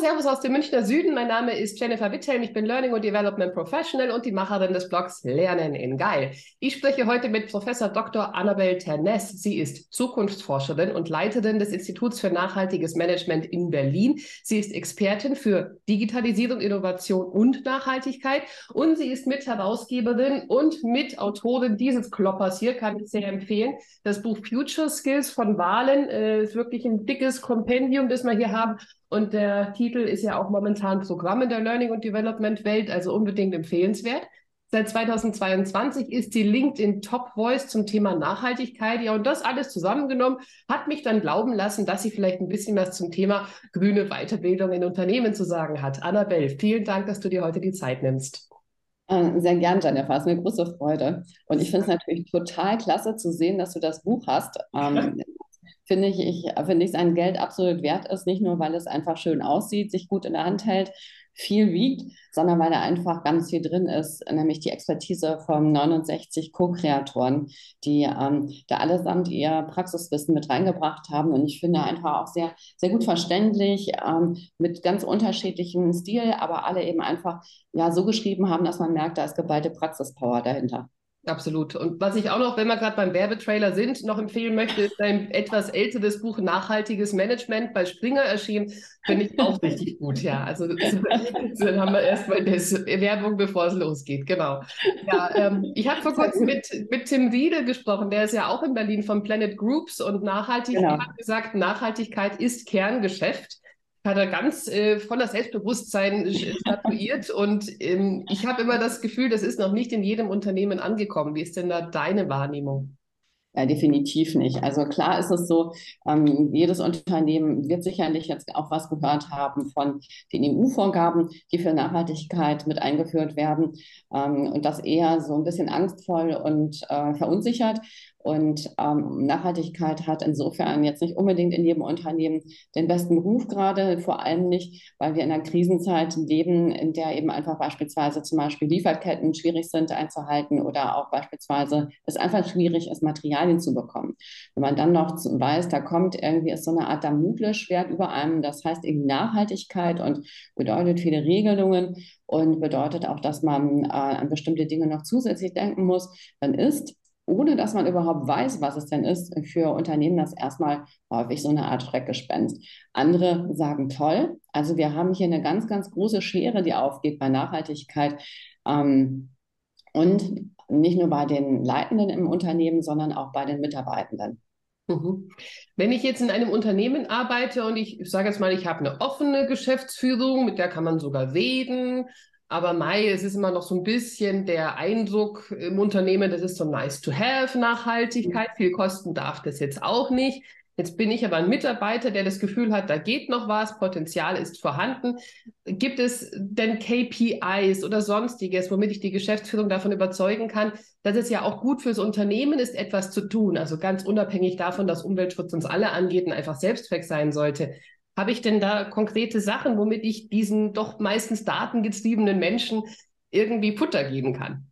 Servus aus dem Münchner Süden. Mein Name ist Jennifer Wittelm. Ich bin Learning und Development Professional und die Macherin des Blogs Lernen in Geil. Ich spreche heute mit Professor Dr. Annabel Ternes. Sie ist Zukunftsforscherin und Leiterin des Instituts für nachhaltiges Management in Berlin. Sie ist Expertin für Digitalisierung, Innovation und Nachhaltigkeit und sie ist Mitherausgeberin und Mitautorin dieses Kloppers hier, kann ich sehr empfehlen. Das Buch Future Skills von Wahlen äh, ist wirklich ein dickes Kompendium, das wir hier haben. Und der Titel ist ja auch momentan Programm in der Learning- und Development-Welt, also unbedingt empfehlenswert. Seit 2022 ist die LinkedIn Top Voice zum Thema Nachhaltigkeit. Ja, und das alles zusammengenommen hat mich dann glauben lassen, dass sie vielleicht ein bisschen was zum Thema grüne Weiterbildung in Unternehmen zu sagen hat. Annabelle, vielen Dank, dass du dir heute die Zeit nimmst. Äh, sehr gern, Jennifer. Es ist eine große Freude. Und ich finde es natürlich total klasse zu sehen, dass du das Buch hast. Ähm, finde ich, ich finde ich, sein Geld absolut wert ist, nicht nur, weil es einfach schön aussieht, sich gut in der Hand hält, viel wiegt, sondern weil da einfach ganz viel drin ist, nämlich die Expertise von 69 Co-Kreatoren, die ähm, da allesamt ihr Praxiswissen mit reingebracht haben. Und ich finde einfach auch sehr, sehr gut verständlich, ähm, mit ganz unterschiedlichem Stil, aber alle eben einfach ja so geschrieben haben, dass man merkt, da ist geballte Praxispower dahinter. Absolut. Und was ich auch noch, wenn wir gerade beim Werbetrailer sind, noch empfehlen möchte, ist ein etwas älteres Buch Nachhaltiges Management bei Springer erschienen. Finde ich auch richtig gut, ja. Also dann haben wir erstmal das Werbung, bevor es losgeht. Genau. Ja, ähm, ich habe vor kurzem mit, mit Tim Riedel gesprochen, der ist ja auch in Berlin von Planet Groups und Nachhaltigkeit genau. hat gesagt, Nachhaltigkeit ist Kerngeschäft hat er ganz äh, voller Selbstbewusstsein statuiert. und ähm, ich habe immer das Gefühl, das ist noch nicht in jedem Unternehmen angekommen. Wie ist denn da deine Wahrnehmung? Ja, definitiv nicht. Also klar ist es so, ähm, jedes Unternehmen wird sicherlich jetzt auch was gehört haben von den EU-Vorgaben, die für Nachhaltigkeit mit eingeführt werden ähm, und das eher so ein bisschen angstvoll und äh, verunsichert. Und ähm, Nachhaltigkeit hat insofern jetzt nicht unbedingt in jedem Unternehmen den besten Ruf gerade, vor allem nicht, weil wir in einer Krisenzeit leben, in der eben einfach beispielsweise zum Beispiel Lieferketten schwierig sind einzuhalten oder auch beispielsweise es einfach schwierig ist, Materialien zu bekommen. Wenn man dann noch weiß, da kommt irgendwie ist so eine Art Damoklesschwert über einem, das heißt irgendwie Nachhaltigkeit und bedeutet viele Regelungen und bedeutet auch, dass man äh, an bestimmte Dinge noch zusätzlich denken muss, dann ist ohne dass man überhaupt weiß, was es denn ist, für Unternehmen das erstmal häufig so eine Art Schreckgespenst. Andere sagen toll. Also wir haben hier eine ganz, ganz große Schere, die aufgeht bei Nachhaltigkeit. Ähm, und nicht nur bei den Leitenden im Unternehmen, sondern auch bei den Mitarbeitenden. Mhm. Wenn ich jetzt in einem Unternehmen arbeite und ich, ich sage jetzt mal, ich habe eine offene Geschäftsführung, mit der kann man sogar reden, aber Mai, es ist immer noch so ein bisschen der Eindruck im Unternehmen, das ist so nice to have Nachhaltigkeit. Viel kosten darf das jetzt auch nicht. Jetzt bin ich aber ein Mitarbeiter, der das Gefühl hat, da geht noch was, Potenzial ist vorhanden. Gibt es denn KPIs oder sonstiges, womit ich die Geschäftsführung davon überzeugen kann, dass es ja auch gut fürs Unternehmen ist, etwas zu tun? Also ganz unabhängig davon, dass Umweltschutz uns alle angeht und einfach Selbstzweck sein sollte. Habe ich denn da konkrete Sachen, womit ich diesen doch meistens datengetriebenen Menschen irgendwie Futter geben kann?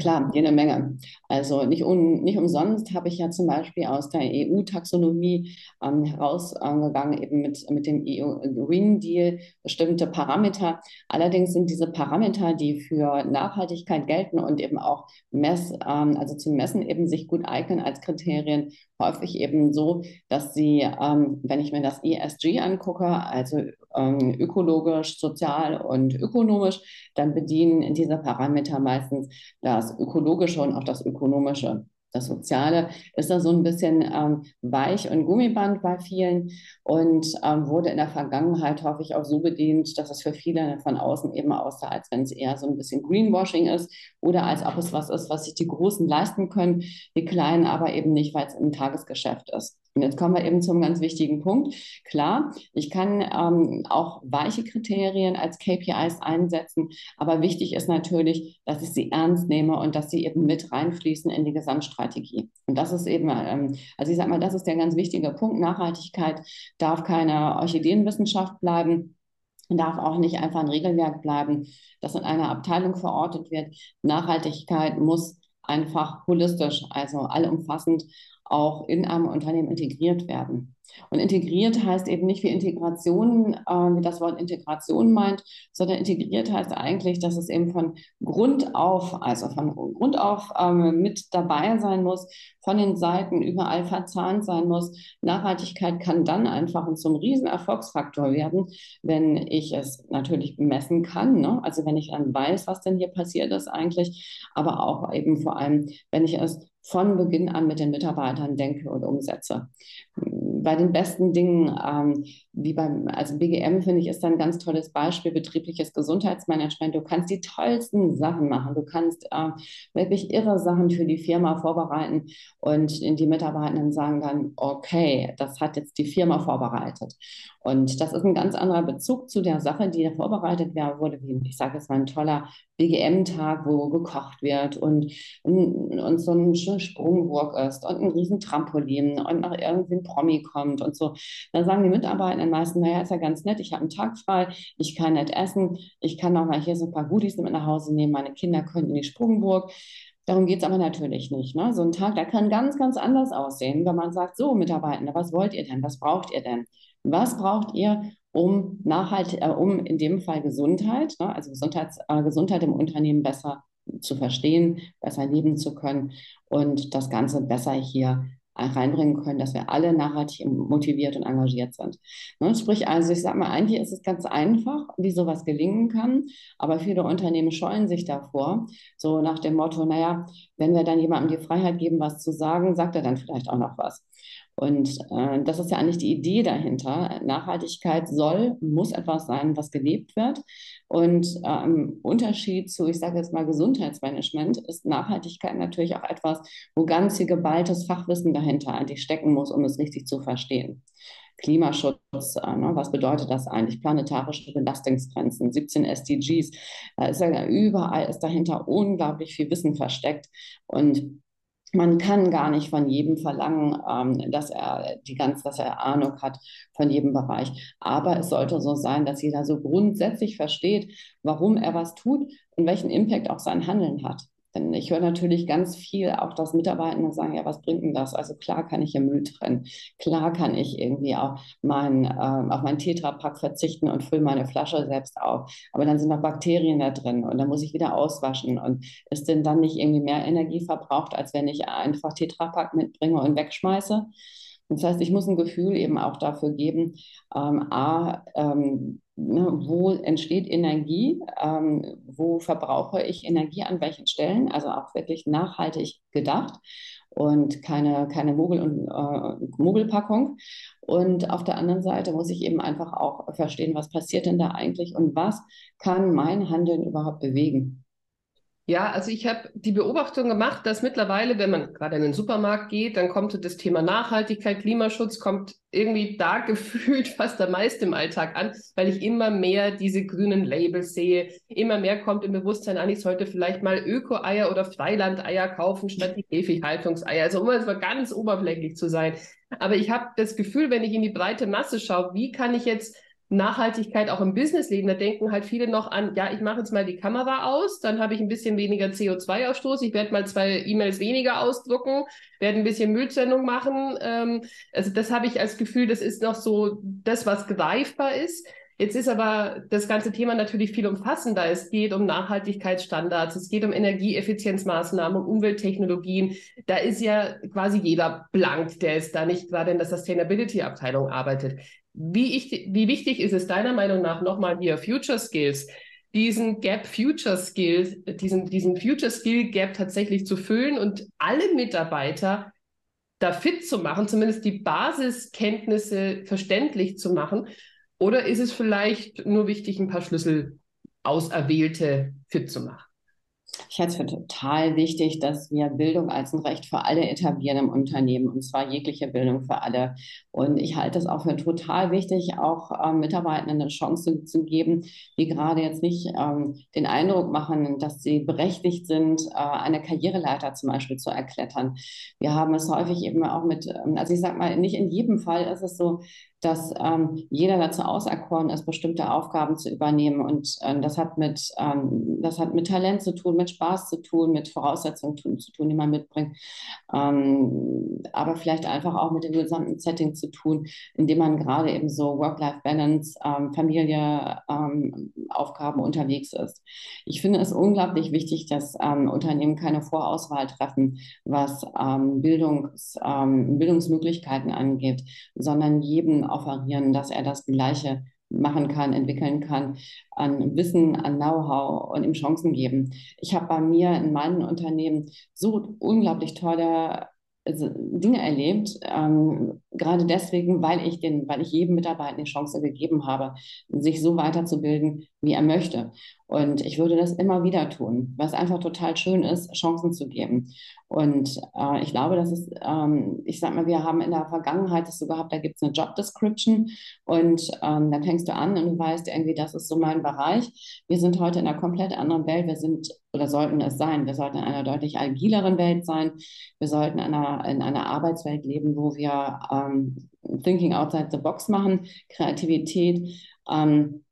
Klar, jede Menge. Also nicht, un, nicht umsonst habe ich ja zum Beispiel aus der EU-Taxonomie ähm, herausgegangen, eben mit, mit dem EU Green Deal bestimmte Parameter. Allerdings sind diese Parameter, die für Nachhaltigkeit gelten und eben auch Mess, ähm, also zum Messen eben sich gut eignen als Kriterien, häufig eben so, dass sie, ähm, wenn ich mir das ESG angucke, also ähm, ökologisch, sozial und ökonomisch, dann bedienen diese Parameter meistens das Ökologische und auch das Ökonomische. Das Soziale ist da so ein bisschen ähm, weich und Gummiband bei vielen und ähm, wurde in der Vergangenheit häufig auch so bedient, dass es für viele von außen eben aussah, als wenn es eher so ein bisschen Greenwashing ist oder als ob es was ist, was sich die Großen leisten können, die Kleinen aber eben nicht, weil es im Tagesgeschäft ist. Und jetzt kommen wir eben zum ganz wichtigen Punkt. Klar, ich kann ähm, auch weiche Kriterien als KPIs einsetzen, aber wichtig ist natürlich, dass ich sie ernst nehme und dass sie eben mit reinfließen in die Gesamtstrategie. Und das ist eben, ähm, also ich sage mal, das ist der ganz wichtige Punkt. Nachhaltigkeit darf keine Orchideenwissenschaft bleiben darf auch nicht einfach ein Regelwerk bleiben, das in einer Abteilung verortet wird. Nachhaltigkeit muss einfach holistisch, also allumfassend auch in einem Unternehmen integriert werden. Und integriert heißt eben nicht wie Integration, äh, wie das Wort Integration meint, sondern integriert heißt eigentlich, dass es eben von Grund auf, also von Grund auf ähm, mit dabei sein muss, von den Seiten überall verzahnt sein muss. Nachhaltigkeit kann dann einfach zum riesen Erfolgsfaktor werden, wenn ich es natürlich messen kann. Ne? Also wenn ich dann weiß, was denn hier passiert ist eigentlich, aber auch eben vor allem, wenn ich es von Beginn an mit den Mitarbeitern denke und umsetze bei den besten Dingen, ähm, wie beim, also BGM finde ich, ist ein ganz tolles Beispiel, betriebliches Gesundheitsmanagement. Du kannst die tollsten Sachen machen. Du kannst äh, wirklich irre Sachen für die Firma vorbereiten und die Mitarbeitenden sagen dann, okay, das hat jetzt die Firma vorbereitet. Und das ist ein ganz anderer Bezug zu der Sache, die da vorbereitet wurde, wie ich sage jetzt mal ein toller BGM-Tag, wo gekocht wird und, und, und so ein Sprungburg ist und ein riesen Trampolin und noch irgendwie ein Promi kommt und so. Dann sagen die Mitarbeiter den meisten, naja, ist ja ganz nett, ich habe einen Tag frei, ich kann nicht essen, ich kann auch mal hier so ein paar Goodies mit nach Hause nehmen, meine Kinder können in die Sprungburg. Darum geht es aber natürlich nicht. Ne? So ein Tag, der kann ganz, ganz anders aussehen, wenn man sagt, so Mitarbeiter, was wollt ihr denn, was braucht ihr denn? Was braucht ihr, um nachhaltig, äh, um in dem Fall Gesundheit, ne, also Gesundheits, äh, Gesundheit im Unternehmen besser zu verstehen, besser leben zu können und das Ganze besser hier reinbringen können, dass wir alle nachhaltig motiviert und engagiert sind. Ne? Sprich also, ich sage mal, eigentlich ist es ganz einfach, wie sowas gelingen kann, aber viele Unternehmen scheuen sich davor, so nach dem Motto, naja, wenn wir dann jemandem die Freiheit geben, was zu sagen, sagt er dann vielleicht auch noch was. Und äh, das ist ja eigentlich die Idee dahinter. Nachhaltigkeit soll, muss etwas sein, was gelebt wird. Und äh, im Unterschied zu, ich sage jetzt mal, Gesundheitsmanagement ist Nachhaltigkeit natürlich auch etwas, wo ganz viel geballtes Fachwissen dahinter eigentlich stecken muss, um es richtig zu verstehen. Klimaschutz, äh, ne? was bedeutet das eigentlich? Planetarische Belastungsgrenzen, 17 SDGs, da ist ja überall ist dahinter unglaublich viel Wissen versteckt. Und man kann gar nicht von jedem verlangen, ähm, dass er die ganz, dass er Ahnung hat von jedem Bereich. Aber es sollte so sein, dass jeder so grundsätzlich versteht, warum er was tut und welchen Impact auch sein Handeln hat. Denn ich höre natürlich ganz viel auch, dass Mitarbeiter sagen, ja, was bringt denn das? Also klar kann ich ja Müll trennen. Klar kann ich irgendwie auch mein, äh, auf meinen Tetrapack verzichten und fülle meine Flasche selbst auf. Aber dann sind noch Bakterien da drin und dann muss ich wieder auswaschen. Und ist denn dann nicht irgendwie mehr Energie verbraucht, als wenn ich einfach Tetrapack mitbringe und wegschmeiße? Das heißt, ich muss ein Gefühl eben auch dafür geben, ähm, a, ähm, wo entsteht Energie, ähm, wo verbrauche ich Energie an welchen Stellen, also auch wirklich nachhaltig gedacht und keine, keine Mogel- und äh, Mogelpackung. Und auf der anderen Seite muss ich eben einfach auch verstehen, was passiert denn da eigentlich und was kann mein Handeln überhaupt bewegen. Ja, also ich habe die Beobachtung gemacht, dass mittlerweile, wenn man gerade in den Supermarkt geht, dann kommt das Thema Nachhaltigkeit, Klimaschutz, kommt irgendwie da gefühlt fast am meisten im Alltag an, weil ich immer mehr diese grünen Labels sehe. Immer mehr kommt im Bewusstsein an, ich sollte vielleicht mal Öko-Eier oder Freilandeier kaufen statt die Käfighaltungseier. Also um jetzt mal ganz oberflächlich zu sein. Aber ich habe das Gefühl, wenn ich in die breite Masse schaue, wie kann ich jetzt Nachhaltigkeit auch im Businessleben, da denken halt viele noch an, ja, ich mache jetzt mal die Kamera aus, dann habe ich ein bisschen weniger CO2-Ausstoß, ich werde mal zwei E-Mails weniger ausdrucken, werde ein bisschen Mülltrennung machen. Ähm, also das habe ich als Gefühl, das ist noch so das, was greifbar ist. Jetzt ist aber das ganze Thema natürlich viel umfassender. Es geht um Nachhaltigkeitsstandards, es geht um Energieeffizienzmaßnahmen, um Umwelttechnologien. Da ist ja quasi jeder blank, der ist da nicht gerade in der Sustainability-Abteilung arbeitet. Wie, ich, wie wichtig ist es deiner Meinung nach nochmal hier Future Skills, diesen Gap Future Skills, diesen, diesen Future Skill Gap tatsächlich zu füllen und alle Mitarbeiter da fit zu machen, zumindest die Basiskenntnisse verständlich zu machen? Oder ist es vielleicht nur wichtig, ein paar Schlüssel auserwählte fit zu machen? Ich halte es für total wichtig, dass wir Bildung als ein Recht für alle etablieren im Unternehmen, und zwar jegliche Bildung für alle. Und ich halte es auch für total wichtig, auch ähm, Mitarbeitenden eine Chance zu geben, die gerade jetzt nicht ähm, den Eindruck machen, dass sie berechtigt sind, äh, eine Karriereleiter zum Beispiel zu erklettern. Wir haben es häufig eben auch mit, ähm, also ich sage mal, nicht in jedem Fall ist es so, dass ähm, jeder dazu auserkoren ist, bestimmte Aufgaben zu übernehmen. Und ähm, das, hat mit, ähm, das hat mit Talent zu tun, mit Spaß zu tun, mit Voraussetzungen zu, zu tun, die man mitbringt. Ähm, aber vielleicht einfach auch mit dem gesamten Setting zu tun, in dem man gerade eben so Work-Life-Balance, ähm, Familie, ähm, Aufgaben unterwegs ist. Ich finde es unglaublich wichtig, dass Unternehmen keine Vorauswahl treffen, was Bildungs, Bildungsmöglichkeiten angeht, sondern jedem offerieren, dass er das Gleiche machen kann, entwickeln kann, an Wissen, an Know-how und ihm Chancen geben. Ich habe bei mir in meinem Unternehmen so unglaublich tolle also Dinge erlebt, ähm, gerade deswegen, weil ich den, weil ich jedem Mitarbeiter die Chance gegeben habe, sich so weiterzubilden, wie er möchte. Und ich würde das immer wieder tun, was einfach total schön ist, Chancen zu geben. Und äh, ich glaube, das ist, ähm, ich sag mal, wir haben in der Vergangenheit es so gehabt, da gibt es eine Job Description und ähm, dann fängst du an und du weißt irgendwie, das ist so mein Bereich. Wir sind heute in einer komplett anderen Welt. Wir sind oder sollten es sein. Wir sollten in einer deutlich agileren Welt sein. Wir sollten in einer, in einer Arbeitswelt leben, wo wir ähm, Thinking outside the box machen, Kreativität. Ähm,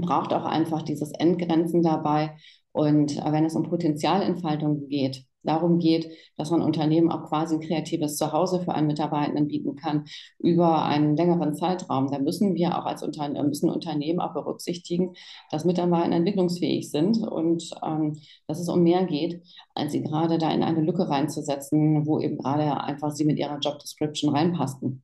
braucht auch einfach dieses Entgrenzen dabei. Und äh, wenn es um Potenzialentfaltung geht, darum geht, dass man Unternehmen auch quasi ein kreatives Zuhause für einen Mitarbeitenden bieten kann über einen längeren Zeitraum. Da müssen wir auch als Unternehmen, müssen Unternehmen auch berücksichtigen, dass Mitarbeiter entwicklungsfähig sind und ähm, dass es um mehr geht, als sie gerade da in eine Lücke reinzusetzen, wo eben gerade einfach sie mit ihrer Job Description reinpassten.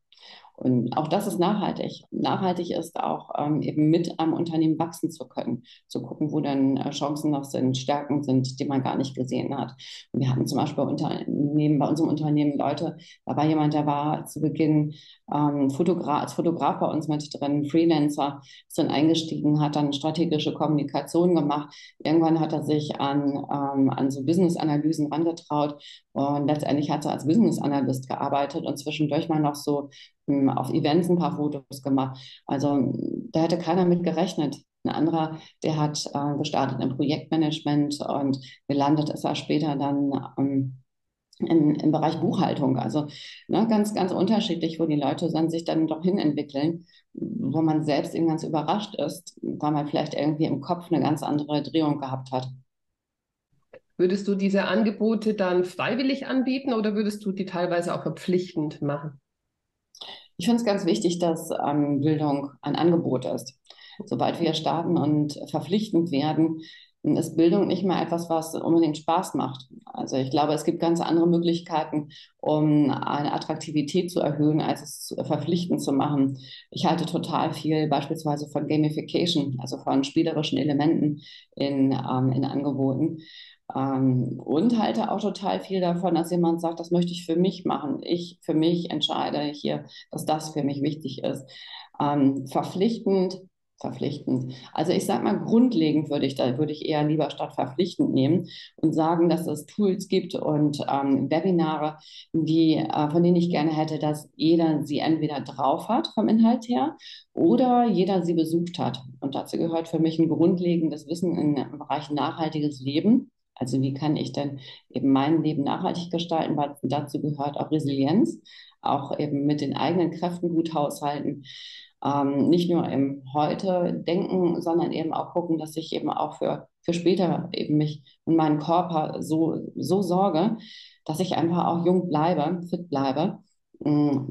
Und auch das ist nachhaltig. Nachhaltig ist auch ähm, eben mit einem Unternehmen wachsen zu können, zu gucken, wo dann äh, Chancen noch sind, Stärken sind, die man gar nicht gesehen hat. Und wir hatten zum Beispiel Unternehmen, bei unserem Unternehmen Leute, da war jemand, der war zu Beginn ähm, Fotograf, als Fotograf bei uns mit drin, Freelancer, ist dann eingestiegen, hat dann strategische Kommunikation gemacht. Irgendwann hat er sich an, ähm, an so Business-Analysen rangetraut und letztendlich hat er als Business-Analyst gearbeitet und zwischendurch mal noch so auf Events ein paar Fotos gemacht. Also da hätte keiner mit gerechnet. Ein anderer, der hat äh, gestartet im Projektmanagement und gelandet ist er später dann ähm, in, im Bereich Buchhaltung. Also ne, ganz, ganz unterschiedlich, wo die Leute dann sich dann doch hin entwickeln, wo man selbst eben ganz überrascht ist, weil man vielleicht irgendwie im Kopf eine ganz andere Drehung gehabt hat. Würdest du diese Angebote dann freiwillig anbieten oder würdest du die teilweise auch verpflichtend machen? Ich finde es ganz wichtig, dass ähm, Bildung ein Angebot ist. Sobald wir starten und verpflichtend werden, ist Bildung nicht mehr etwas, was unbedingt Spaß macht. Also ich glaube, es gibt ganz andere Möglichkeiten, um eine Attraktivität zu erhöhen, als es verpflichtend zu machen. Ich halte total viel beispielsweise von Gamification, also von spielerischen Elementen in, ähm, in Angeboten. Ähm, und halte auch total viel davon, dass jemand sagt, das möchte ich für mich machen. Ich für mich entscheide hier, dass das für mich wichtig ist. Ähm, verpflichtend verpflichtend. Also ich sage mal, grundlegend würde ich da würde ich eher lieber statt verpflichtend nehmen und sagen, dass es Tools gibt und ähm, Webinare, die, äh, von denen ich gerne hätte, dass jeder sie entweder drauf hat vom Inhalt her oder jeder sie besucht hat. Und dazu gehört für mich ein grundlegendes Wissen im Bereich nachhaltiges Leben. Also wie kann ich denn eben mein Leben nachhaltig gestalten, weil dazu gehört auch Resilienz, auch eben mit den eigenen Kräften gut haushalten ähm, nicht nur im Heute denken, sondern eben auch gucken, dass ich eben auch für, für später eben mich und meinen Körper so, so sorge, dass ich einfach auch jung bleibe, fit bleibe.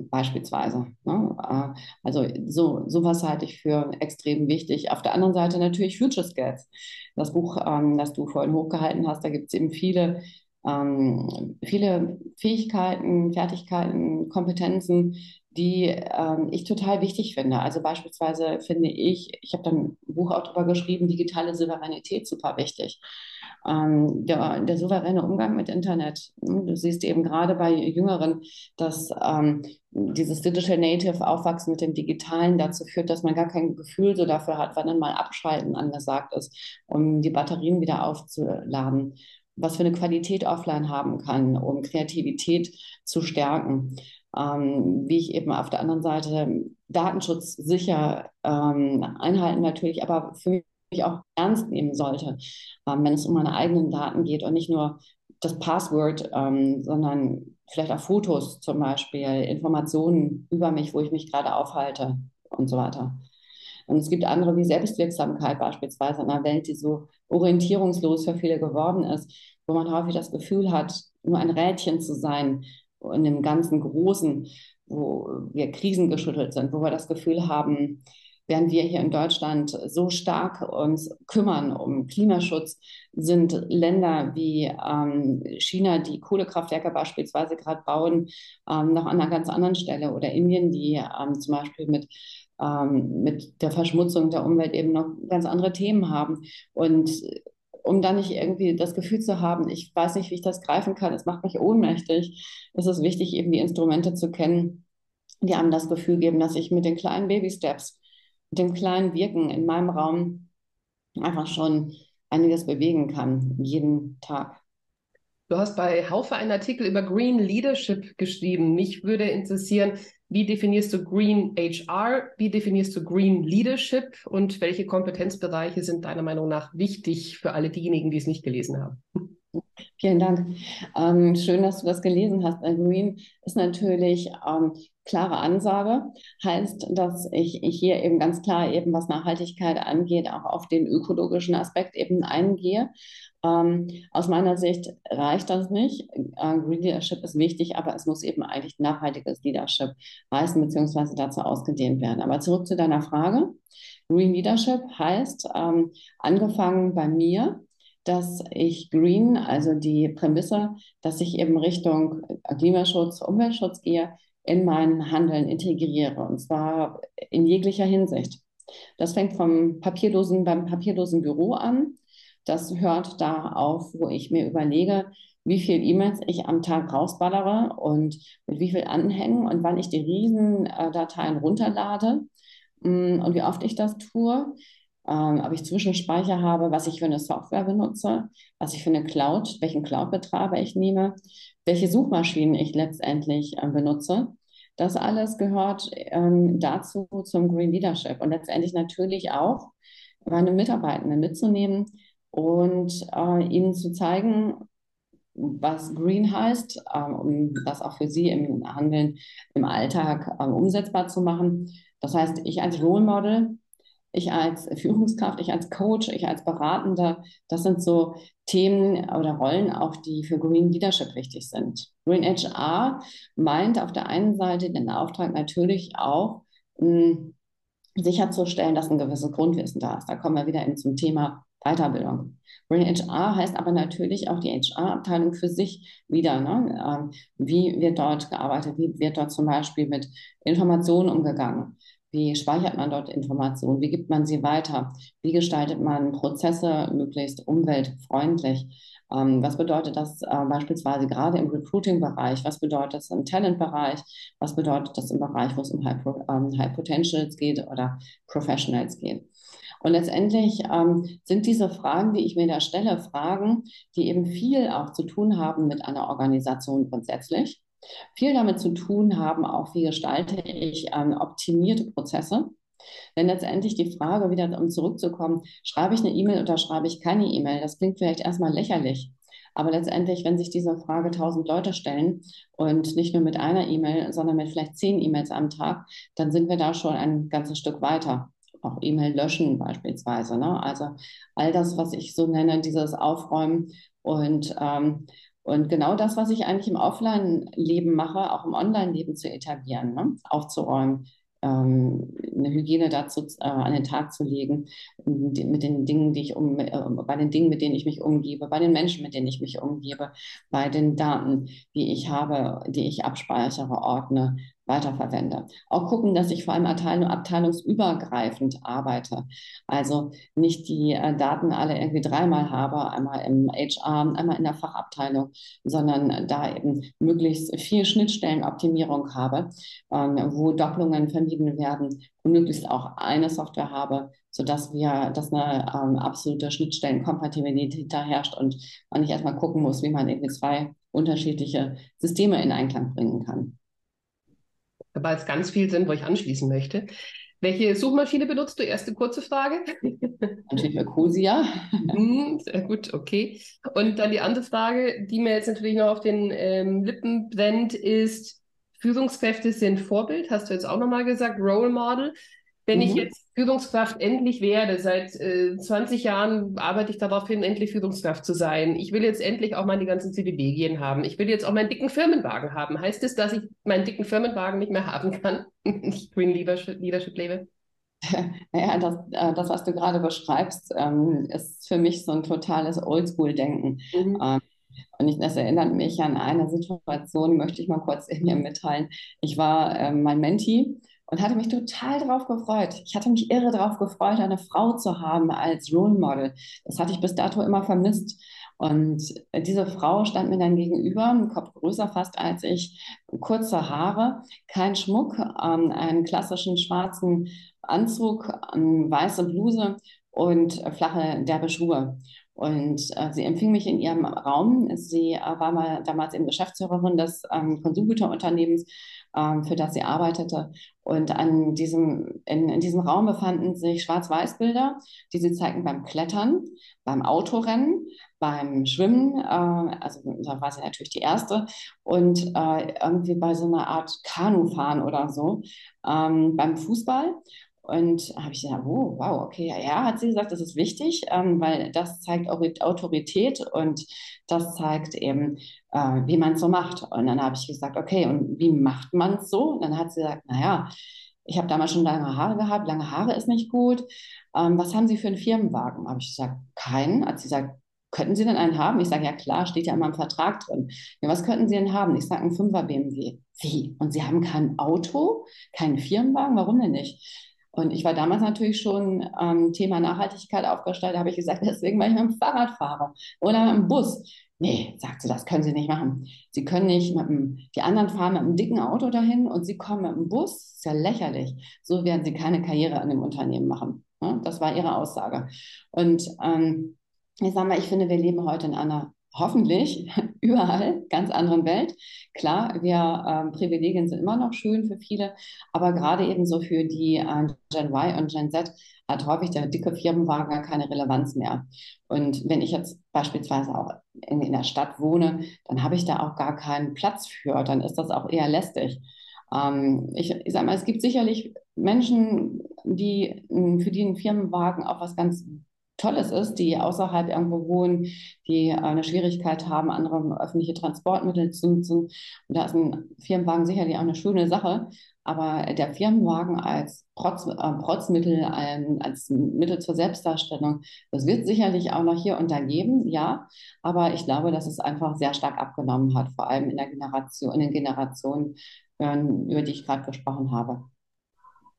Beispielsweise. Ne? Äh, also so sowas halte ich für extrem wichtig. Auf der anderen Seite natürlich Future Skills. Das Buch, ähm, das du vorhin hochgehalten hast, da gibt es eben viele ähm, viele Fähigkeiten, Fertigkeiten, Kompetenzen, die ähm, ich total wichtig finde. Also beispielsweise finde ich, ich habe dann ein Buch auch darüber geschrieben, digitale Souveränität super wichtig. Ähm, der, der, souveräne Umgang mit Internet. Du siehst eben gerade bei Jüngeren, dass ähm, dieses Digital Native Aufwachsen mit dem Digitalen dazu führt, dass man gar kein Gefühl so dafür hat, wann dann mal Abschalten angesagt ist, um die Batterien wieder aufzuladen was für eine Qualität offline haben kann, um Kreativität zu stärken ähm, wie ich eben auf der anderen Seite Datenschutz sicher ähm, einhalten natürlich, aber für mich auch ernst nehmen sollte, ähm, wenn es um meine eigenen Daten geht und nicht nur das Passwort, ähm, sondern vielleicht auch Fotos zum Beispiel, Informationen über mich, wo ich mich gerade aufhalte, und so weiter. Und es gibt andere wie Selbstwirksamkeit beispielsweise in einer Welt, die so orientierungslos für viele geworden ist, wo man häufig das Gefühl hat, nur ein Rädchen zu sein in dem ganzen Großen, wo wir krisengeschüttelt sind, wo wir das Gefühl haben, während wir hier in Deutschland so stark uns kümmern um Klimaschutz, sind Länder wie ähm, China, die Kohlekraftwerke beispielsweise gerade bauen, ähm, noch an einer ganz anderen Stelle oder Indien, die ähm, zum Beispiel mit ähm, mit der Verschmutzung der Umwelt eben noch ganz andere Themen haben. Und um dann nicht irgendwie das Gefühl zu haben, ich weiß nicht, wie ich das greifen kann, es macht mich ohnmächtig, ist es wichtig, eben die Instrumente zu kennen, die einem das Gefühl geben, dass ich mit den kleinen Baby-Steps, dem kleinen Wirken in meinem Raum einfach schon einiges bewegen kann, jeden Tag. Du hast bei Haufe einen Artikel über Green Leadership geschrieben. Mich würde interessieren, wie definierst du Green HR? Wie definierst du Green Leadership? Und welche Kompetenzbereiche sind deiner Meinung nach wichtig für alle diejenigen, die es nicht gelesen haben? Vielen Dank. Ähm, schön, dass du das gelesen hast. Green ist natürlich ähm, klare Ansage, heißt, dass ich, hier eben ganz klar eben, was Nachhaltigkeit angeht, auch auf den ökologischen Aspekt eben eingehe. Ähm, aus meiner Sicht reicht das nicht. Äh, Green Leadership ist wichtig, aber es muss eben eigentlich nachhaltiges Leadership heißen, beziehungsweise dazu ausgedehnt werden. Aber zurück zu deiner Frage. Green Leadership heißt, ähm, angefangen bei mir, dass ich Green, also die Prämisse, dass ich eben Richtung Klimaschutz, Umweltschutz gehe, in mein Handeln integriere. Und zwar in jeglicher Hinsicht. Das fängt vom papierlosen, beim papierlosen Büro an. Das hört da auf, wo ich mir überlege, wie viele E-Mails ich am Tag rausballere und mit wie viel Anhängen und wann ich die Riesendateien runterlade mm, und wie oft ich das tue ähm, ob ich Zwischenspeicher habe, was ich für eine Software benutze, was ich für eine Cloud, welchen Cloud-Betreiber ich nehme, welche Suchmaschinen ich letztendlich äh, benutze. Das alles gehört ähm, dazu zum Green Leadership und letztendlich natürlich auch meine Mitarbeitenden mitzunehmen und äh, ihnen zu zeigen, was Green heißt, ähm, um das auch für sie im Handeln im Alltag ähm, umsetzbar zu machen. Das heißt, ich als Role Model ich als Führungskraft, ich als Coach, ich als Beratender, das sind so Themen oder Rollen auch, die für Green Leadership wichtig sind. Green HR meint auf der einen Seite den Auftrag natürlich auch, mh, sicherzustellen, dass ein gewisses Grundwissen da ist. Da kommen wir wieder zum Thema Weiterbildung. Green HR heißt aber natürlich auch die HR-Abteilung für sich wieder. Ne? Ähm, wie wird dort gearbeitet? Wie wird dort zum Beispiel mit Informationen umgegangen? Wie speichert man dort Informationen? Wie gibt man sie weiter? Wie gestaltet man Prozesse möglichst umweltfreundlich? Ähm, was bedeutet das äh, beispielsweise gerade im Recruiting-Bereich? Was bedeutet das im Talent-Bereich? Was bedeutet das im Bereich, wo es um High, ähm, High Potentials geht oder Professionals geht? Und letztendlich ähm, sind diese Fragen, die ich mir da stelle, Fragen, die eben viel auch zu tun haben mit einer Organisation grundsätzlich viel damit zu tun haben, auch wie gestalte ich ähm, optimierte Prozesse. Denn letztendlich die Frage, wieder um zurückzukommen, schreibe ich eine E-Mail oder schreibe ich keine E-Mail, das klingt vielleicht erstmal lächerlich. Aber letztendlich, wenn sich diese Frage tausend Leute stellen und nicht nur mit einer E-Mail, sondern mit vielleicht zehn E-Mails am Tag, dann sind wir da schon ein ganzes Stück weiter. Auch E-Mail löschen beispielsweise. Ne? Also all das, was ich so nenne, dieses Aufräumen und ähm, und genau das, was ich eigentlich im Offline-Leben mache, auch im Online-Leben zu etablieren, ne? aufzuräumen, ähm, eine Hygiene dazu äh, an den Tag zu legen, die, mit den Dingen, die ich um, äh, bei den Dingen, mit denen ich mich umgebe, bei den Menschen, mit denen ich mich umgebe, bei den Daten, die ich habe, die ich abspeichere, ordne, weiterverwende. Auch gucken, dass ich vor allem abteilung, abteilungsübergreifend arbeite. Also nicht die äh, Daten alle irgendwie dreimal habe, einmal im HR, einmal in der Fachabteilung, sondern da eben möglichst viel Schnittstellenoptimierung habe, ähm, wo Doppelungen vermieden werden und möglichst auch eine Software habe, sodass wir, dass eine ähm, absolute Schnittstellenkompatibilität da herrscht und man nicht erstmal gucken muss, wie man irgendwie zwei unterschiedliche Systeme in Einklang bringen kann dabei es ganz viel sind, wo ich anschließen möchte. Welche Suchmaschine benutzt du? Erste kurze Frage. Natürlich Ecosia. Hm, sehr gut, okay. Und dann die andere Frage, die mir jetzt natürlich noch auf den ähm, Lippen brennt, ist, Führungskräfte sind Vorbild, hast du jetzt auch nochmal gesagt, Role Model. Wenn mhm. ich jetzt Führungskraft endlich werde, seit äh, 20 Jahren arbeite ich darauf hin, endlich Führungskraft zu sein. Ich will jetzt endlich auch meine ganzen CDB-Gehen haben. Ich will jetzt auch meinen dicken Firmenwagen haben. Heißt es, dass ich meinen dicken Firmenwagen nicht mehr haben kann, ich Green Leadership, Leadership lebe? Naja, das, äh, das, was du gerade beschreibst, ähm, ist für mich so ein totales Oldschool-Denken. Mhm. Ähm, und ich, das erinnert mich an eine Situation, möchte ich mal kurz in mir mitteilen. Ich war ähm, mein Menti und hatte mich total darauf gefreut. Ich hatte mich irre darauf gefreut, eine Frau zu haben als Role Model. Das hatte ich bis dato immer vermisst. Und diese Frau stand mir dann gegenüber, ein Kopf größer fast als ich, kurze Haare, kein Schmuck, ähm, einen klassischen schwarzen Anzug, eine weiße Bluse und flache derbe Schuhe. Und äh, sie empfing mich in ihrem Raum. Sie äh, war mal damals eben Geschäftsführerin des ähm, Konsumgüterunternehmens, ähm, für das sie arbeitete. Und an diesem, in, in diesem Raum befanden sich Schwarz-Weiß-Bilder, die sie zeigten beim Klettern, beim Autorennen, beim Schwimmen, äh, also da war sie natürlich die erste, und äh, irgendwie bei so einer Art Kanufahren oder so, ähm, beim Fußball. Und habe ich gesagt, oh, wow, okay, ja, hat sie gesagt, das ist wichtig, ähm, weil das zeigt Autorität und das zeigt eben, äh, wie man es so macht. Und dann habe ich gesagt, okay, und wie macht man es so? Und dann hat sie gesagt, naja, ich habe damals schon lange Haare gehabt, lange Haare ist nicht gut. Ähm, was haben Sie für einen Firmenwagen? Habe ich gesagt, keinen. Hat sie gesagt, könnten Sie denn einen haben? Ich sage, ja klar, steht ja immer im Vertrag drin. Ja, was könnten Sie denn haben? Ich sage, ein 5er BMW. Wie? Und Sie haben kein Auto, keinen Firmenwagen? Warum denn nicht? Und ich war damals natürlich schon ähm, Thema Nachhaltigkeit aufgestellt. Da habe ich gesagt, deswegen, weil ich mit dem Fahrrad fahre oder mit dem Bus. Nee, sagt sie, das können Sie nicht machen. Sie können nicht mit dem, die anderen fahren mit einem dicken Auto dahin und Sie kommen mit dem Bus. Ist ja lächerlich. So werden Sie keine Karriere an dem Unternehmen machen. Ja, das war ihre Aussage. Und ähm, ich sage mal, ich finde, wir leben heute in einer hoffentlich überall ganz anderen Welt. Klar, wir ähm, Privilegien sind immer noch schön für viele, aber gerade eben so für die äh, Gen Y und Gen Z hat häufig der dicke Firmenwagen keine Relevanz mehr. Und wenn ich jetzt beispielsweise auch in, in der Stadt wohne, dann habe ich da auch gar keinen Platz für. Dann ist das auch eher lästig. Ähm, ich, ich sage mal, es gibt sicherlich Menschen, die für die ein Firmenwagen auch was ganz Tolles ist, die außerhalb irgendwo wohnen, die eine Schwierigkeit haben, andere öffentliche Transportmittel zu nutzen. Und da ist ein Firmenwagen sicherlich auch eine schöne Sache. Aber der Firmenwagen als Protz, äh, Protzmittel, ein, als Mittel zur Selbstdarstellung, das wird sicherlich auch noch hier und da geben, ja. Aber ich glaube, dass es einfach sehr stark abgenommen hat, vor allem in der Generation, in den Generationen, äh, über die ich gerade gesprochen habe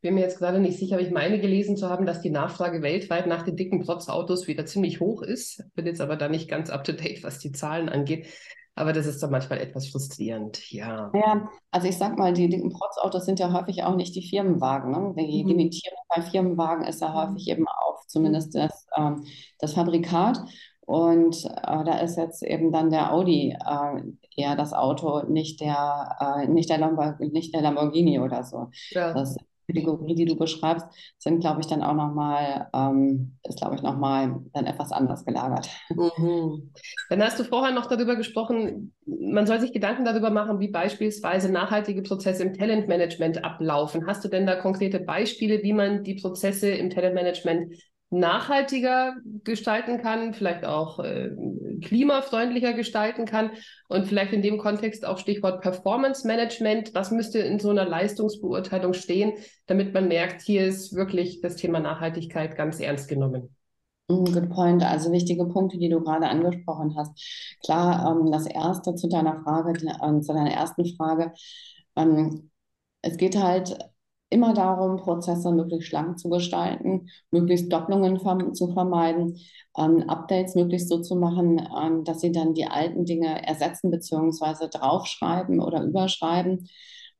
bin mir jetzt gerade nicht sicher, aber ich meine gelesen zu haben, dass die Nachfrage weltweit nach den dicken Protzautos wieder ziemlich hoch ist. Bin jetzt aber da nicht ganz up to date, was die Zahlen angeht. Aber das ist dann manchmal etwas frustrierend, ja. Ja, also ich sag mal, die dicken Protzautos sind ja häufig auch nicht die Firmenwagen. Ne? Die mhm. Limitierung bei Firmenwagen ist ja häufig eben auch zumindest das, ähm, das Fabrikat. Und äh, da ist jetzt eben dann der Audi äh, eher das Auto, nicht der, äh, nicht, der nicht der Lamborghini oder so. Ja. Das Kategorie, die du beschreibst, sind, glaube ich, dann auch nochmal, ähm, ist, glaube ich, nochmal dann etwas anders gelagert. Mhm. Dann hast du vorher noch darüber gesprochen, man soll sich Gedanken darüber machen, wie beispielsweise nachhaltige Prozesse im Talentmanagement ablaufen. Hast du denn da konkrete Beispiele, wie man die Prozesse im Talentmanagement nachhaltiger gestalten kann, vielleicht auch äh, klimafreundlicher gestalten kann und vielleicht in dem Kontext auch Stichwort Performance Management. Was müsste in so einer Leistungsbeurteilung stehen, damit man merkt, hier ist wirklich das Thema Nachhaltigkeit ganz ernst genommen? Mm, good point. Also wichtige Punkte, die du gerade angesprochen hast. Klar, ähm, das erste zu deiner Frage, äh, zu deiner ersten Frage. Ähm, es geht halt immer darum, Prozesse möglichst schlank zu gestalten, möglichst Doppelungen zu vermeiden, ähm, Updates möglichst so zu machen, ähm, dass sie dann die alten Dinge ersetzen bzw. draufschreiben oder überschreiben.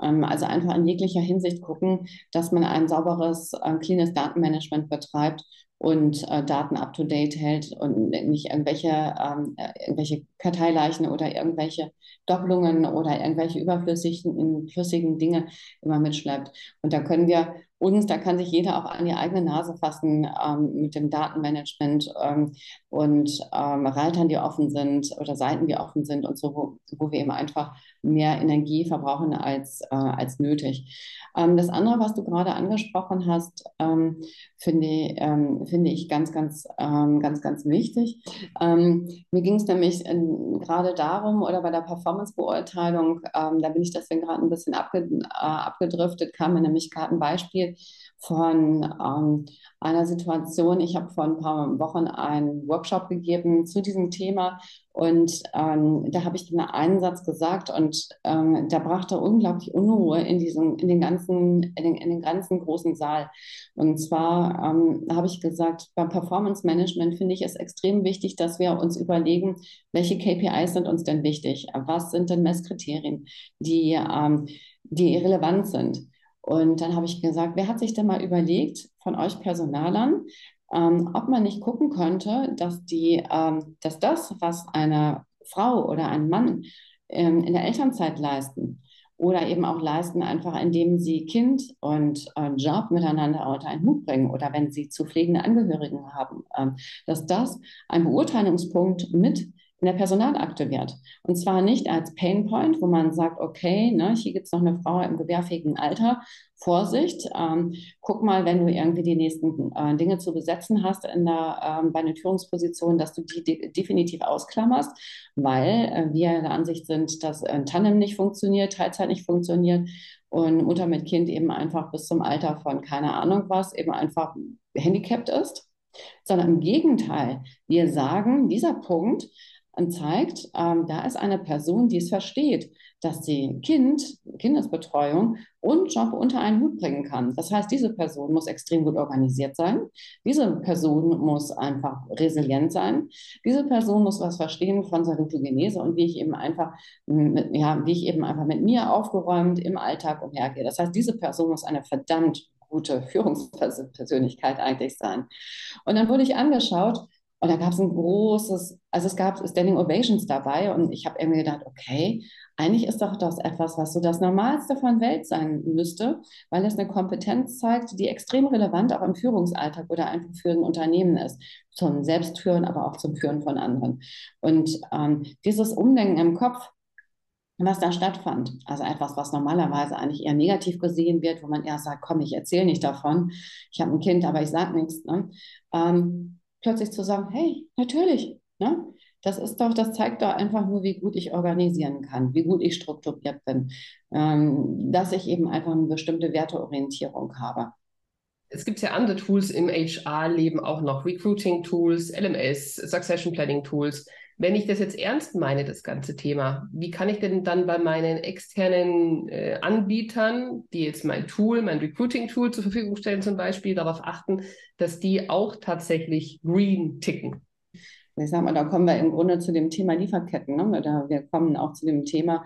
Ähm, also einfach in jeglicher Hinsicht gucken, dass man ein sauberes, äh, cleanes Datenmanagement betreibt und äh, Daten up-to-date hält und nicht irgendwelche, ähm, äh, irgendwelche Karteileichen oder irgendwelche Doppelungen oder irgendwelche überflüssigen flüssigen Dinge immer mitschleppt. Und da können wir Und da kann sich jeder auch an die eigene Nase fassen ähm, mit dem Datenmanagement ähm, und ähm, Reitern, die offen sind oder Seiten, die offen sind und so, wo, wo wir eben einfach mehr Energie verbrauchen als, äh, als nötig. Ähm, das andere, was du gerade angesprochen hast, ähm, finde, ähm, finde ich ganz, ganz, ähm, ganz, ganz wichtig. Ähm, mir ging es nämlich äh, gerade darum, oder bei der Performance-Beurteilung, ähm, da bin ich deswegen gerade ein bisschen abge, äh, abgedriftet, kam mir nämlich gerade ein Beispiel von ähm, einer Situation. Ich habe vor ein paar Wochen einen Workshop gegeben zu diesem Thema und ähm, da habe ich den einen Satz gesagt und ähm, da brachte unglaublich Unruhe in diesem, in den ganzen, in den, in den ganzen großen Saal. Und zwar ähm, habe ich gesagt, beim Performance Management finde ich es extrem wichtig, dass wir uns überlegen, welche KPIs sind uns denn wichtig? Was sind denn Messkriterien, die, ähm, die relevant sind? Und dann habe ich gesagt, wer hat sich denn mal überlegt von euch Personalern, ähm, ob man nicht gucken könnte, dass, die, ähm, dass das, was eine Frau oder ein Mann ähm, in der Elternzeit leisten oder eben auch leisten, einfach indem sie Kind und äh, Job miteinander unter einen Hut bringen oder wenn sie zu pflegende Angehörigen haben, ähm, dass das ein Beurteilungspunkt mit in der Personalakte wird. Und zwar nicht als Painpoint, wo man sagt, okay, ne, hier gibt es noch eine Frau im gewehrfähigen Alter, Vorsicht, ähm, guck mal, wenn du irgendwie die nächsten äh, Dinge zu besetzen hast in der, ähm, bei den Führungspositionen, dass du die de definitiv ausklammerst, weil äh, wir der Ansicht sind, dass ein Tandem nicht funktioniert, Teilzeit nicht funktioniert und Mutter mit Kind eben einfach bis zum Alter von keine Ahnung was eben einfach handicapped ist sondern im Gegenteil, wir sagen, dieser Punkt zeigt, ähm, da ist eine Person, die es versteht, dass sie Kind, Kindesbetreuung und Job unter einen Hut bringen kann. Das heißt, diese Person muss extrem gut organisiert sein. Diese Person muss einfach resilient sein. Diese Person muss was verstehen von Salutogenese und wie ich eben einfach, mit, ja, wie ich eben einfach mit mir aufgeräumt im Alltag umhergehe. Das heißt, diese Person muss eine verdammt gute Führungspersönlichkeit eigentlich sein. Und dann wurde ich angeschaut, und da gab es ein großes, also es gab Standing Ovations dabei und ich habe irgendwie gedacht, okay, eigentlich ist doch das etwas, was so das Normalste von Welt sein müsste, weil es eine Kompetenz zeigt, die extrem relevant auch im Führungsalltag oder einfach für ein Unternehmen ist. Zum Selbstführen, aber auch zum Führen von anderen. Und ähm, dieses Umdenken im Kopf, was da stattfand. Also etwas, was normalerweise eigentlich eher negativ gesehen wird, wo man eher sagt, komm, ich erzähle nicht davon. Ich habe ein Kind, aber ich sage nichts. Ne? Ähm, plötzlich zu sagen, hey, natürlich, ne? Das ist doch, das zeigt doch einfach nur, wie gut ich organisieren kann, wie gut ich strukturiert bin, ähm, dass ich eben einfach eine bestimmte Werteorientierung habe. Es gibt ja andere Tools im HR-Leben auch noch, Recruiting-Tools, LMS, Succession Planning-Tools. Wenn ich das jetzt ernst meine, das ganze Thema, wie kann ich denn dann bei meinen externen äh, Anbietern, die jetzt mein Tool, mein Recruiting-Tool zur Verfügung stellen zum Beispiel, darauf achten, dass die auch tatsächlich green ticken? Ich sag mal, da kommen wir im Grunde zu dem Thema Lieferketten. Ne? Oder wir kommen auch zu dem Thema,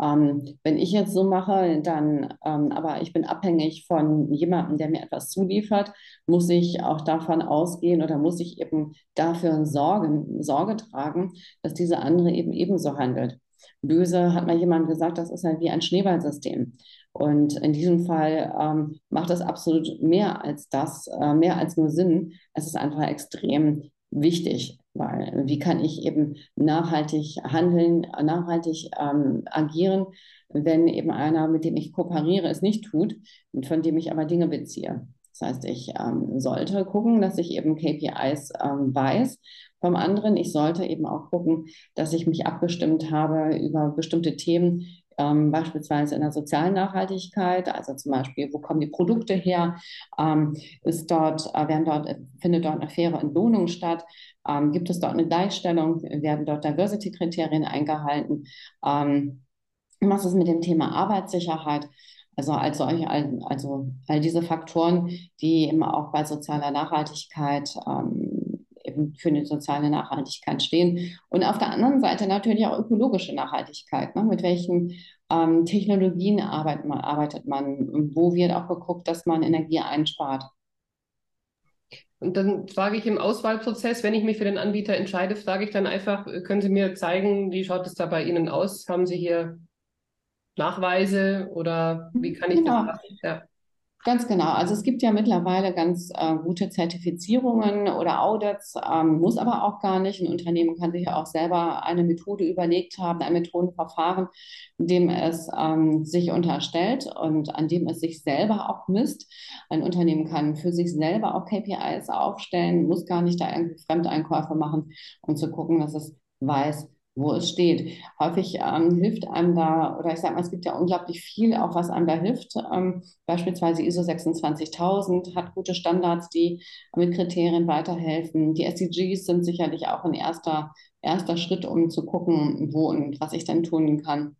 ähm, wenn ich jetzt so mache, dann, ähm, aber ich bin abhängig von jemandem, der mir etwas zuliefert, muss ich auch davon ausgehen oder muss ich eben dafür sorgen, Sorge tragen, dass diese andere eben ebenso handelt. Böse hat mal jemand gesagt, das ist halt wie ein Schneeballsystem. Und in diesem Fall ähm, macht es absolut mehr als das, äh, mehr als nur Sinn. Es ist einfach extrem wichtig, weil wie kann ich eben nachhaltig handeln, nachhaltig ähm, agieren, wenn eben einer, mit dem ich kooperiere, es nicht tut, von dem ich aber Dinge beziehe. Das heißt, ich ähm, sollte gucken, dass ich eben KPIs ähm, weiß. Vom anderen, ich sollte eben auch gucken, dass ich mich abgestimmt habe über bestimmte Themen, ähm, beispielsweise in der sozialen Nachhaltigkeit, also zum Beispiel, wo kommen die Produkte her, ähm, ist dort, äh, werden dort, findet dort eine faire Entlohnung statt, ähm, gibt es dort eine Gleichstellung, werden dort Diversity-Kriterien eingehalten, ähm, was ist mit dem Thema Arbeitssicherheit? Also, also, also all diese Faktoren, die eben auch bei sozialer Nachhaltigkeit ähm, für eine soziale Nachhaltigkeit stehen. Und auf der anderen Seite natürlich auch ökologische Nachhaltigkeit. Ne? Mit welchen ähm, Technologien arbeitet man, arbeitet man? Wo wird auch geguckt, dass man Energie einspart? Und dann frage ich im Auswahlprozess, wenn ich mich für den Anbieter entscheide, frage ich dann einfach, können Sie mir zeigen, wie schaut es da bei Ihnen aus? Haben Sie hier Nachweise oder wie kann ich genau. das machen? Ja. Ganz genau. Also es gibt ja mittlerweile ganz äh, gute Zertifizierungen oder Audits, ähm, muss aber auch gar nicht. Ein Unternehmen kann sich ja auch selber eine Methode überlegt haben, ein Methodenverfahren, dem es ähm, sich unterstellt und an dem es sich selber auch misst. Ein Unternehmen kann für sich selber auch KPIs aufstellen, muss gar nicht da irgendwie Fremdeinkäufe machen, um zu gucken, dass es weiß, wo es steht. Häufig ähm, hilft einem da, oder ich sage mal, es gibt ja unglaublich viel, auch was einem da hilft. Ähm, beispielsweise ISO 26000 hat gute Standards, die mit Kriterien weiterhelfen. Die SDGs sind sicherlich auch ein erster, erster Schritt, um zu gucken, wo und was ich dann tun kann.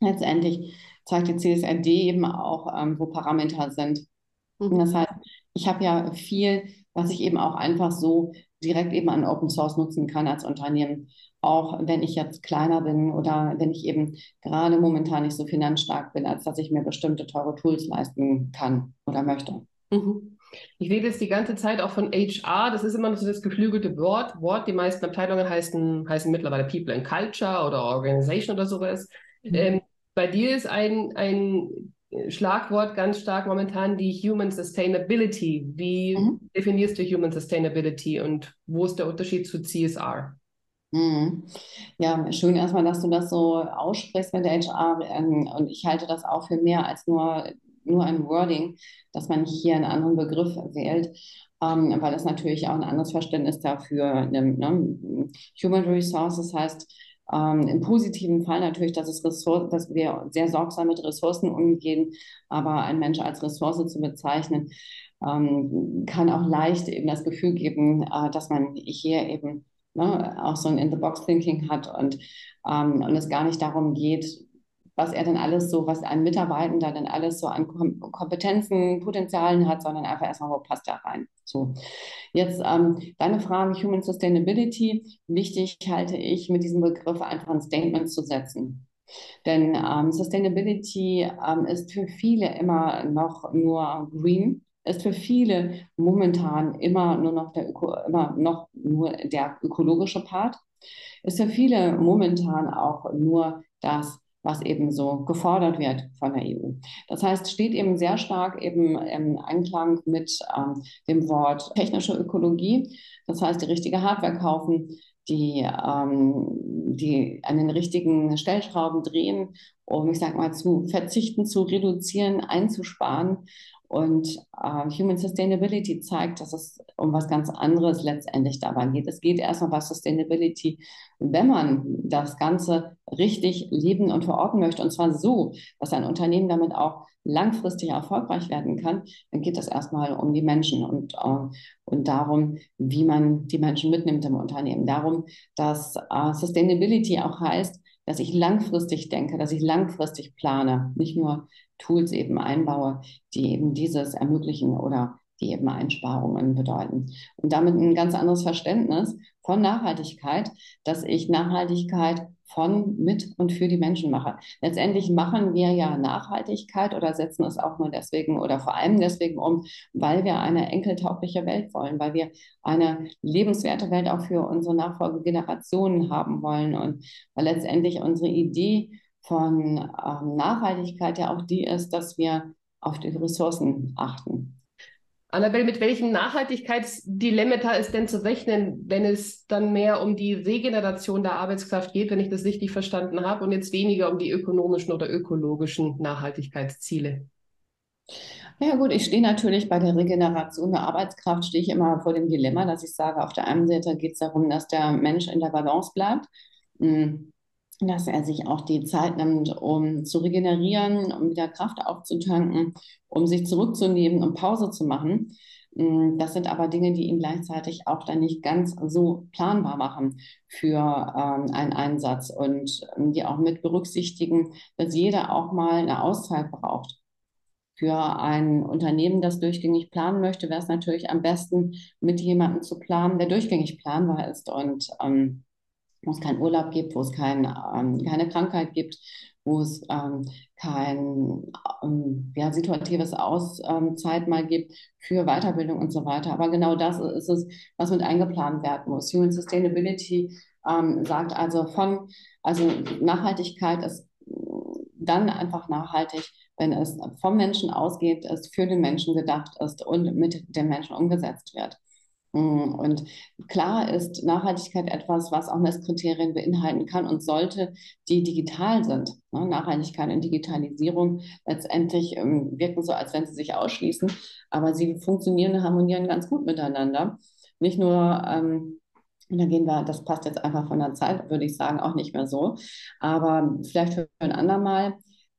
Letztendlich zeigt die CSRD eben auch, ähm, wo Parameter sind. Mhm. Das heißt, ich habe ja viel, was ich eben auch einfach so direkt eben an Open Source nutzen kann als Unternehmen auch wenn ich jetzt kleiner bin oder wenn ich eben gerade momentan nicht so finanzstark bin, als dass ich mir bestimmte teure Tools leisten kann oder möchte. Mhm. Ich rede jetzt die ganze Zeit auch von HR. Das ist immer noch so das geflügelte Wort. Wort. Die meisten Abteilungen heißen, heißen mittlerweile People and Culture oder Organization oder sowas. Mhm. Ähm, bei dir ist ein, ein Schlagwort ganz stark momentan die Human Sustainability. Wie mhm. definierst du Human Sustainability und wo ist der Unterschied zu CSR? Mhm. Ja, schön erstmal, dass du das so aussprichst mit der HR. Ähm, und ich halte das auch für mehr als nur, nur ein Wording, dass man hier einen anderen Begriff wählt, ähm, weil das natürlich auch ein anderes Verständnis dafür nimmt. Ne? Human Resources heißt ähm, im positiven Fall natürlich, dass, es Ressource, dass wir sehr sorgsam mit Ressourcen umgehen, aber ein Mensch als Ressource zu bezeichnen, ähm, kann auch leicht eben das Gefühl geben, äh, dass man hier eben ne, auch so ein In-the-Box-Thinking hat und, ähm, und es gar nicht darum geht, was er dann alles so, was ein Mitarbeitender dann alles so an Kom Kompetenzen, Potenzialen hat, sondern einfach erstmal, wo passt er rein. So. Jetzt ähm, deine Frage, Human Sustainability. Wichtig halte ich, mit diesem Begriff einfach ein Statement zu setzen. Denn ähm, Sustainability ähm, ist für viele immer noch nur green ist für viele momentan immer nur noch der Öko, immer noch nur der ökologische Part, ist für viele momentan auch nur das, was eben so gefordert wird von der EU. Das heißt, steht eben sehr stark eben im Einklang mit ähm, dem Wort technische Ökologie. Das heißt, die richtige Hardware kaufen, die, ähm, die an den richtigen Stellschrauben drehen, um, ich sag mal, zu verzichten, zu reduzieren, einzusparen und äh, Human Sustainability zeigt, dass es um was ganz anderes letztendlich dabei geht. Es geht erstmal bei Sustainability, wenn man das Ganze richtig leben und verorten möchte, und zwar so, dass ein Unternehmen damit auch langfristig erfolgreich werden kann, dann geht es erstmal um die Menschen und, äh, und darum, wie man die Menschen mitnimmt im Unternehmen. Darum, dass äh, Sustainability auch heißt, dass ich langfristig denke, dass ich langfristig plane, nicht nur Tools eben einbaue, die eben dieses ermöglichen oder die eben Einsparungen bedeuten. Und damit ein ganz anderes Verständnis von Nachhaltigkeit, dass ich Nachhaltigkeit von, mit und für die Menschen mache. Letztendlich machen wir ja Nachhaltigkeit oder setzen es auch nur deswegen oder vor allem deswegen um, weil wir eine enkeltaugliche Welt wollen, weil wir eine lebenswerte Welt auch für unsere Nachfolgegenerationen haben wollen und weil letztendlich unsere Idee von ähm, Nachhaltigkeit ja auch die ist, dass wir auf die Ressourcen achten. Annabelle, mit welchen Nachhaltigkeitsdilemmata ist denn zu rechnen, wenn es dann mehr um die Regeneration der Arbeitskraft geht, wenn ich das richtig verstanden habe, und jetzt weniger um die ökonomischen oder ökologischen Nachhaltigkeitsziele? Ja gut, ich stehe natürlich bei der Regeneration der Arbeitskraft, stehe ich immer vor dem Dilemma, dass ich sage, auf der einen Seite geht es darum, dass der Mensch in der Balance bleibt. Hm dass er sich auch die Zeit nimmt, um zu regenerieren, um wieder Kraft aufzutanken, um sich zurückzunehmen und Pause zu machen. Mm, das sind aber Dinge, die ihn gleichzeitig auch dann nicht ganz so planbar machen für ähm, einen Einsatz und ähm, die auch mit berücksichtigen, dass jeder auch mal eine Auszeit braucht. Für ein Unternehmen, das durchgängig planen möchte, wäre es natürlich am besten, mit jemandem zu planen, der durchgängig planbar ist und ähm, wo es keinen Urlaub gibt, wo es kein, ähm, keine Krankheit gibt, wo es ähm, kein ähm, ja, situatives Auszeit mal gibt für Weiterbildung und so weiter. Aber genau das ist es, was mit eingeplant werden muss. Human Sustainability ähm, sagt also von, also Nachhaltigkeit ist dann einfach nachhaltig, wenn es vom Menschen ausgeht, es für den Menschen gedacht ist und mit dem Menschen umgesetzt wird. Mm, und klar ist Nachhaltigkeit etwas, was auch Messkriterien beinhalten kann und sollte, die digital sind. Ne, Nachhaltigkeit und Digitalisierung letztendlich ähm, wirken so, als wenn sie sich ausschließen, aber sie funktionieren und harmonieren ganz gut miteinander. Nicht nur ähm, da gehen wir, das passt jetzt einfach von der Zeit, würde ich sagen, auch nicht mehr so. Aber vielleicht für ein andermal.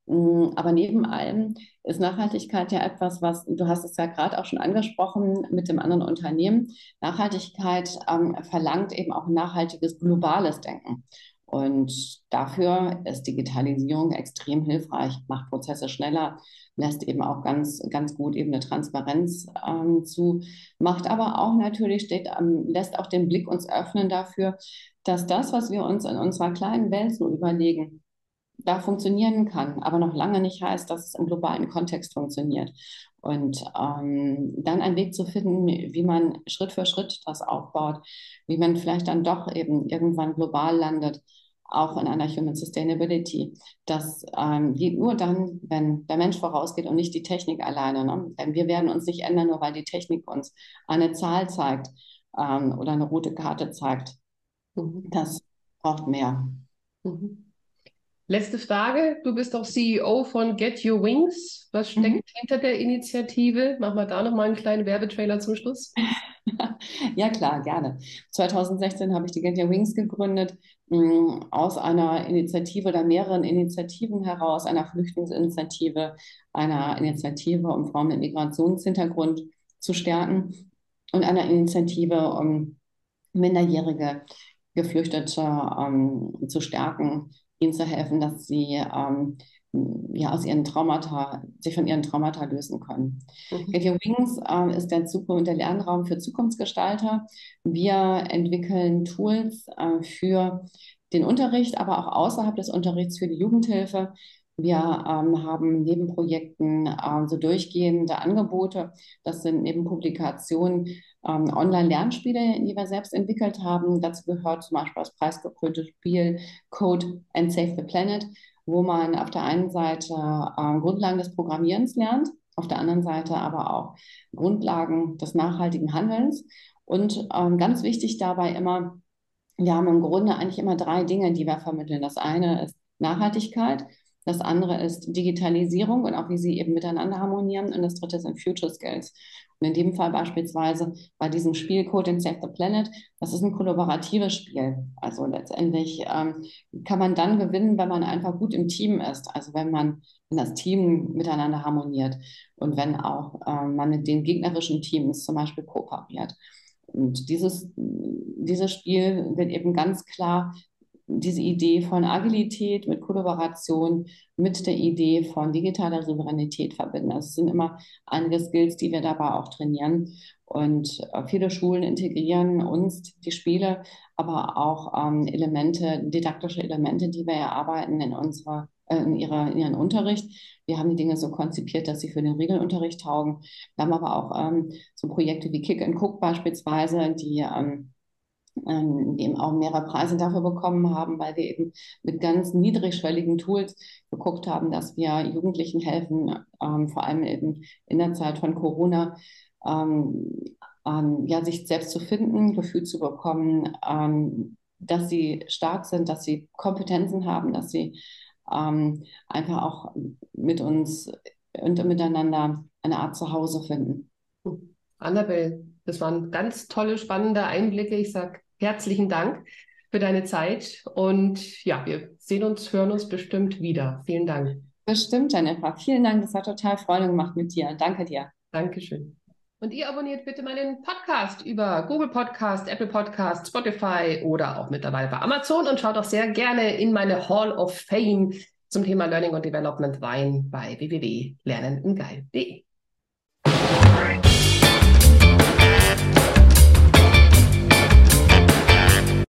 Mm, aber neben allem ist Nachhaltigkeit ja etwas, was, du hast es ja gerade auch schon angesprochen mit dem anderen Unternehmen. Nachhaltigkeit ähm, verlangt eben auch nachhaltiges globales Denken. Und dafür ist Digitalisierung extrem hilfreich, macht Prozesse schneller, lässt eben auch ganz, ganz gut eben eine Transparenz ähm, zu, macht aber auch natürlich, steht, ähm, lässt auch den Blick uns öffnen dafür, dass das, was wir uns in unserer kleinen Welt so überlegen, da funktionieren kann, aber noch lange nicht heißt, dass es im globalen Kontext funktioniert. Und ähm, dann einen Weg zu finden, wie man Schritt für Schritt das aufbaut, wie man vielleicht dann doch eben irgendwann global landet, auch in einer Human Sustainability. Das ähm, geht nur dann, wenn der Mensch vorausgeht und nicht die Technik alleine. Ne? Denn wir werden uns nicht ändern, nur weil die Technik uns eine Zahl zeigt ähm, oder eine rote Karte zeigt. Mhm. Das braucht mehr. Mhm. Letzte Frage. Du bist auch CEO von Get Your Wings. Was steckt mhm. hinter der Initiative? Machen wir da nochmal einen kleinen Werbetrailer zum Schluss. ja, klar, gerne. 2016 habe ich die Get Your Wings gegründet, mm, aus einer Initiative oder mehreren Initiativen heraus, einer Flüchtlingsinitiative, einer Initiative, um Frauen mit Migrationshintergrund zu stärken und einer Initiative, um minderjährige Geflüchtete ähm, zu stärken ihnen zu helfen, dass sie ähm, ja, aus ihren Traumata, sich von ihren Traumata lösen können. Mhm. Get Your Wings äh, ist der, Zukunft, der Lernraum für Zukunftsgestalter. Wir entwickeln Tools äh, für den Unterricht, aber auch außerhalb des Unterrichts für die Jugendhilfe. Wir ähm, haben neben Projekten äh, so durchgehende Angebote. Das sind neben Publikationen ähm, Online-Lernspiele, die wir selbst entwickelt haben. Dazu gehört zum Beispiel das preisgekrönte Spiel Code and Save the Planet, wo man auf der einen Seite ähm, Grundlagen des Programmierens lernt, auf der anderen Seite aber auch Grundlagen des nachhaltigen Handelns. Und ähm, ganz wichtig dabei immer, wir haben im Grunde eigentlich immer drei Dinge, die wir vermitteln. Das eine ist Nachhaltigkeit, das andere ist Digitalisierung und auch wie sie eben miteinander harmonieren. Und das dritte sind Future Skills. Und in dem Fall beispielsweise bei diesem Spiel Code and Save the Planet, das ist ein kollaboratives Spiel. Also letztendlich ähm, kann man dann gewinnen, wenn man einfach gut im Team ist. Also wenn man wenn das Team miteinander harmoniert und wenn auch ähm, man mit den gegnerischen Teams zum Beispiel kooperiert. Und dieses, dieses Spiel wird eben ganz klar diese Idee von Agilität mit Kollaboration, mit der Idee von digitaler Souveränität verbinden. Das also sind immer einige Skills, die wir dabei auch trainieren. Und äh, viele Schulen integrieren uns die Spiele, aber auch ähm, Elemente, didaktische Elemente, die wir erarbeiten in unserer äh, in, ihrer, in ihren Unterricht. Wir haben die Dinge so konzipiert, dass sie für den Regelunterricht taugen. Wir haben aber auch ähm, so Projekte wie Kick and Cook beispielsweise, die ähm, ähm, eben auch mehrere Preise dafür bekommen haben, weil wir eben mit ganz niedrigschwelligen Tools geguckt haben, dass wir Jugendlichen helfen, ähm, vor allem eben in der Zeit von Corona, ähm, ähm ja, sich selbst zu finden, Gefühl zu bekommen, ähm, dass sie stark sind, dass sie Kompetenzen haben, dass sie ähm, einfach auch mit uns und miteinander eine Art Zuhause finden. Annabelle, das waren ganz tolle, spannende Einblicke. Ich sage herzlichen Dank für deine Zeit und ja, wir sehen uns, hören uns bestimmt wieder. Vielen Dank. Bestimmt, Jennifer. Vielen Dank. Das hat total Freude gemacht mit dir. Danke dir. Dankeschön. Und ihr abonniert bitte meinen Podcast über Google Podcast, Apple Podcast, Spotify oder auch mittlerweile bei Amazon und schaut auch sehr gerne in meine Hall of Fame zum Thema Learning und Development rein bei www.lerneningeil.de.